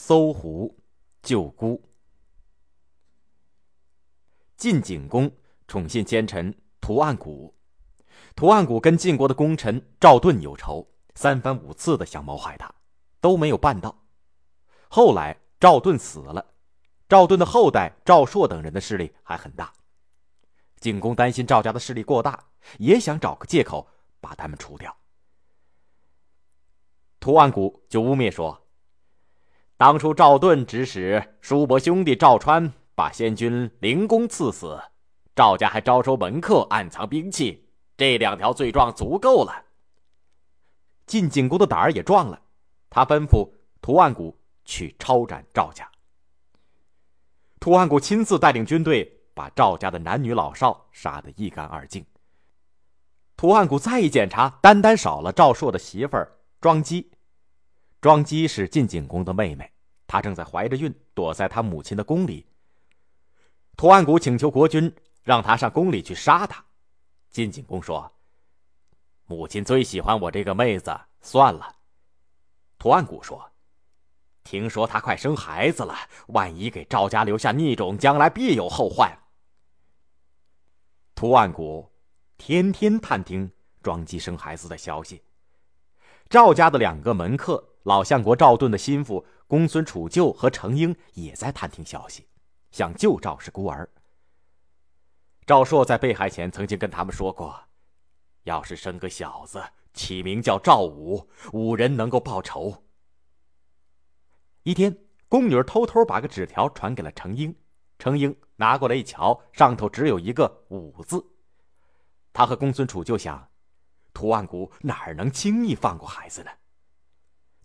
搜狐救姑。晋景公宠信奸臣屠岸贾，屠岸贾跟晋国的功臣赵盾有仇，三番五次的想谋害他，都没有办到。后来赵盾死了，赵盾的后代赵朔等人的势力还很大。景公担心赵家的势力过大，也想找个借口把他们除掉。屠岸贾就污蔑说。当初赵盾指使叔伯兄弟赵川把先君灵公赐死，赵家还招收门客、暗藏兵器，这两条罪状足够了。晋景公的胆儿也壮了，他吩咐屠岸贾去抄斩赵家。屠岸贾亲自带领军队，把赵家的男女老少杀得一干二净。屠岸贾再一检查，单单少了赵朔的媳妇儿庄姬。庄姬是晋景公的妹妹，她正在怀着孕，躲在她母亲的宫里。屠岸贾请求国君让他上宫里去杀她。晋景公说：“母亲最喜欢我这个妹子，算了。”屠岸贾说：“听说她快生孩子了，万一给赵家留下逆种，将来必有后患。”屠岸贾天天探听庄姬生孩子的消息。赵家的两个门客。老相国赵盾的心腹公孙杵臼和程婴也在探听消息，想救赵氏孤儿。赵朔在被害前曾经跟他们说过，要是生个小子，起名叫赵武，武人能够报仇。一天，宫女偷偷把个纸条传给了程婴，程婴拿过来一瞧，上头只有一个“武”字。他和公孙杵臼想，屠岸贾哪能轻易放过孩子呢？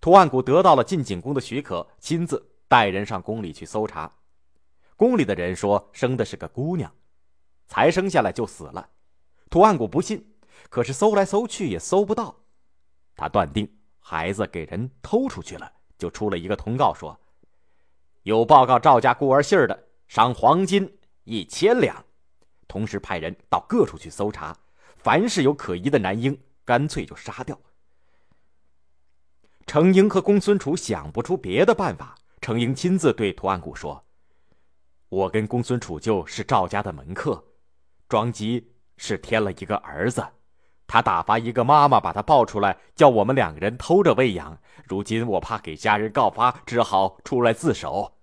图案谷得到了晋景公的许可，亲自带人上宫里去搜查。宫里的人说生的是个姑娘，才生下来就死了。图案谷不信，可是搜来搜去也搜不到。他断定孩子给人偷出去了，就出了一个通告说：有报告赵家孤儿信儿的，赏黄金一千两。同时派人到各处去搜查，凡是有可疑的男婴，干脆就杀掉。程婴和公孙楚想不出别的办法，程婴亲自对屠岸贾说：“我跟公孙楚就是赵家的门客，庄姬是添了一个儿子，他打发一个妈妈把他抱出来，叫我们两个人偷着喂养。如今我怕给家人告发，只好出来自首。”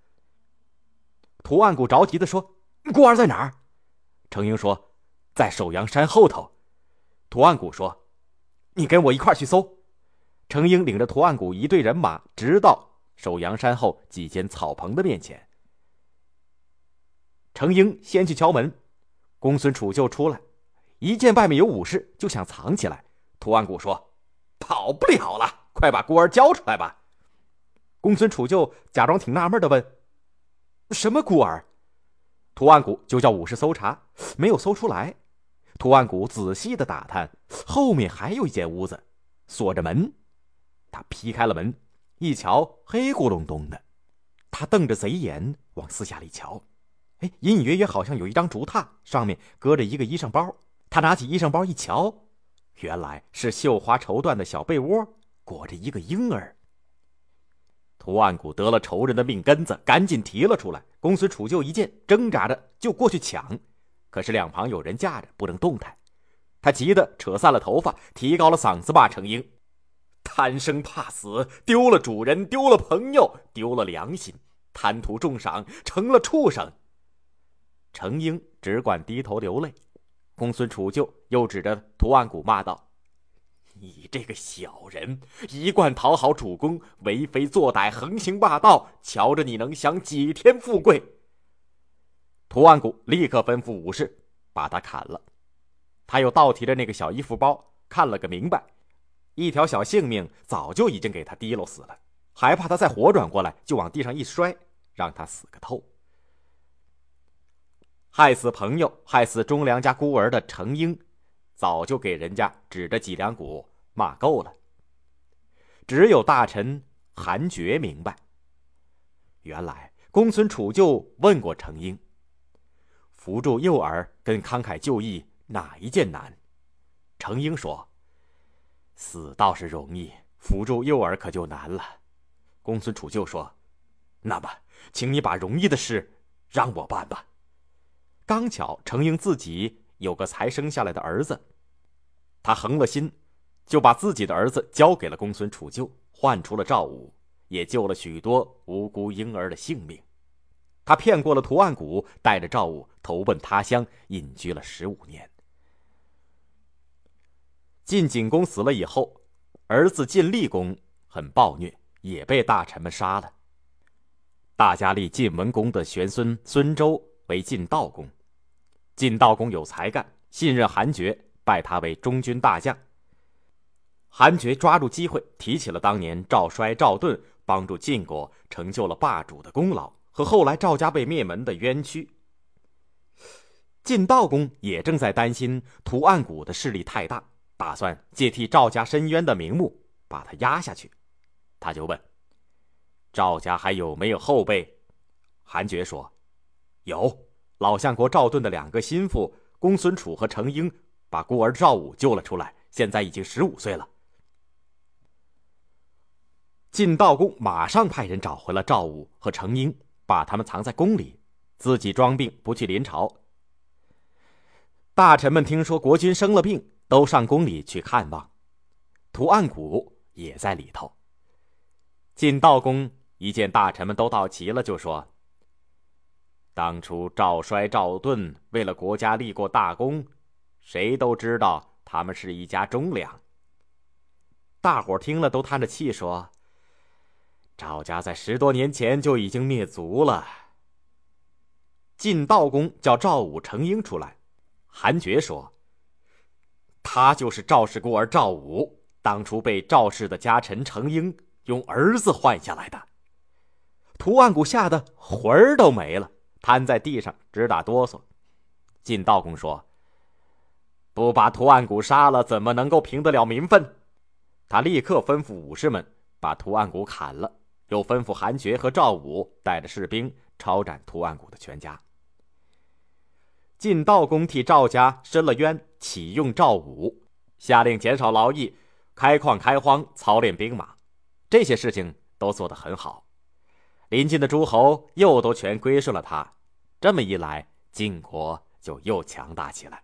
屠岸贾着急的说：“孤儿在哪儿？”程婴说：“在首阳山后头。”屠岸贾说：“你跟我一块去搜。”程婴领着屠岸贾一队人马，直到首阳山后几间草棚的面前。程婴先去敲门，公孙杵臼出来，一见外面有武士，就想藏起来。屠岸贾说：“跑不了了，快把孤儿交出来吧。”公孙杵臼假装挺纳闷的问：“什么孤儿？”屠岸贾就叫武士搜查，没有搜出来。屠岸贾仔细的打探，后面还有一间屋子，锁着门。他劈开了门，一瞧黑咕隆咚的，他瞪着贼眼往四下里瞧，哎，隐隐约约好像有一张竹榻，上面搁着一个衣裳包。他拿起衣裳包一瞧，原来是绣花绸缎的小被窝，裹着一个婴儿。涂岸贾得了仇人的命根子，赶紧提了出来。公孙杵臼一见，挣扎着就过去抢，可是两旁有人架着，不能动弹。他急得扯散了头发，提高了嗓子骂程婴。贪生怕死，丢了主人，丢了朋友，丢了良心，贪图重赏，成了畜生。程婴只管低头流泪。公孙杵臼又指着屠岸贾骂道：“你这个小人，一贯讨好主公，为非作歹，横行霸道，瞧着你能享几天富贵？”屠岸贾立刻吩咐武士把他砍了。他又倒提着那个小衣服包，看了个明白。一条小性命早就已经给他提溜死了，还怕他再活转过来，就往地上一摔，让他死个透。害死朋友、害死忠良家孤儿的程英，早就给人家指着脊梁骨骂够了。只有大臣韩厥明白，原来公孙杵臼问过程英：“扶助幼儿跟慷慨就义哪一件难？”程英说。死倒是容易，扶助幼儿可就难了。公孙杵臼说：“那么，请你把容易的事让我办吧。刚巧程英自己有个才生下来的儿子，他横了心，就把自己的儿子交给了公孙杵臼，换出了赵武，也救了许多无辜婴儿的性命。他骗过了图案谷，带着赵武投奔他乡，隐居了十五年。晋景公死了以后，儿子晋厉公很暴虐，也被大臣们杀了。大家立晋文公的玄孙孙周为晋悼公。晋悼公有才干，信任韩厥，拜他为中军大将。韩厥抓住机会，提起了当年赵衰、赵盾帮助晋国成就了霸主的功劳和后来赵家被灭门的冤屈。晋悼公也正在担心图案谷的势力太大，打算借替赵家申冤的名目把他压下去。他就问：“赵家还有没有后辈？”韩厥说：“有。”老相国赵盾的两个心腹公孙楚和程婴，把孤儿赵武救了出来，现在已经十五岁了。晋悼公马上派人找回了赵武和程婴，把他们藏在宫里，自己装病不去临朝。大臣们听说国君生了病，都上宫里去看望，图案谷也在里头。晋悼公一见大臣们都到齐了，就说。当初赵衰、赵盾为了国家立过大功，谁都知道他们是一家忠良。大伙听了都叹着气说：“赵家在十多年前就已经灭族了。”晋悼公叫赵武、程婴出来，韩厥说：“他就是赵氏孤儿赵武，当初被赵氏的家臣程婴用儿子换下来的。”图案谷吓得魂儿都没了。瘫在地上直打哆嗦，晋悼公说：“不把图案谷杀了，怎么能够平得了民愤？”他立刻吩咐武士们把图案谷砍了，又吩咐韩厥和赵武带着士兵抄斩图案谷的全家。晋悼公替赵家伸了冤，启用赵武，下令减少劳役，开矿开荒，操练兵马，这些事情都做得很好。临近的诸侯又都全归顺了他，这么一来，晋国就又强大起来。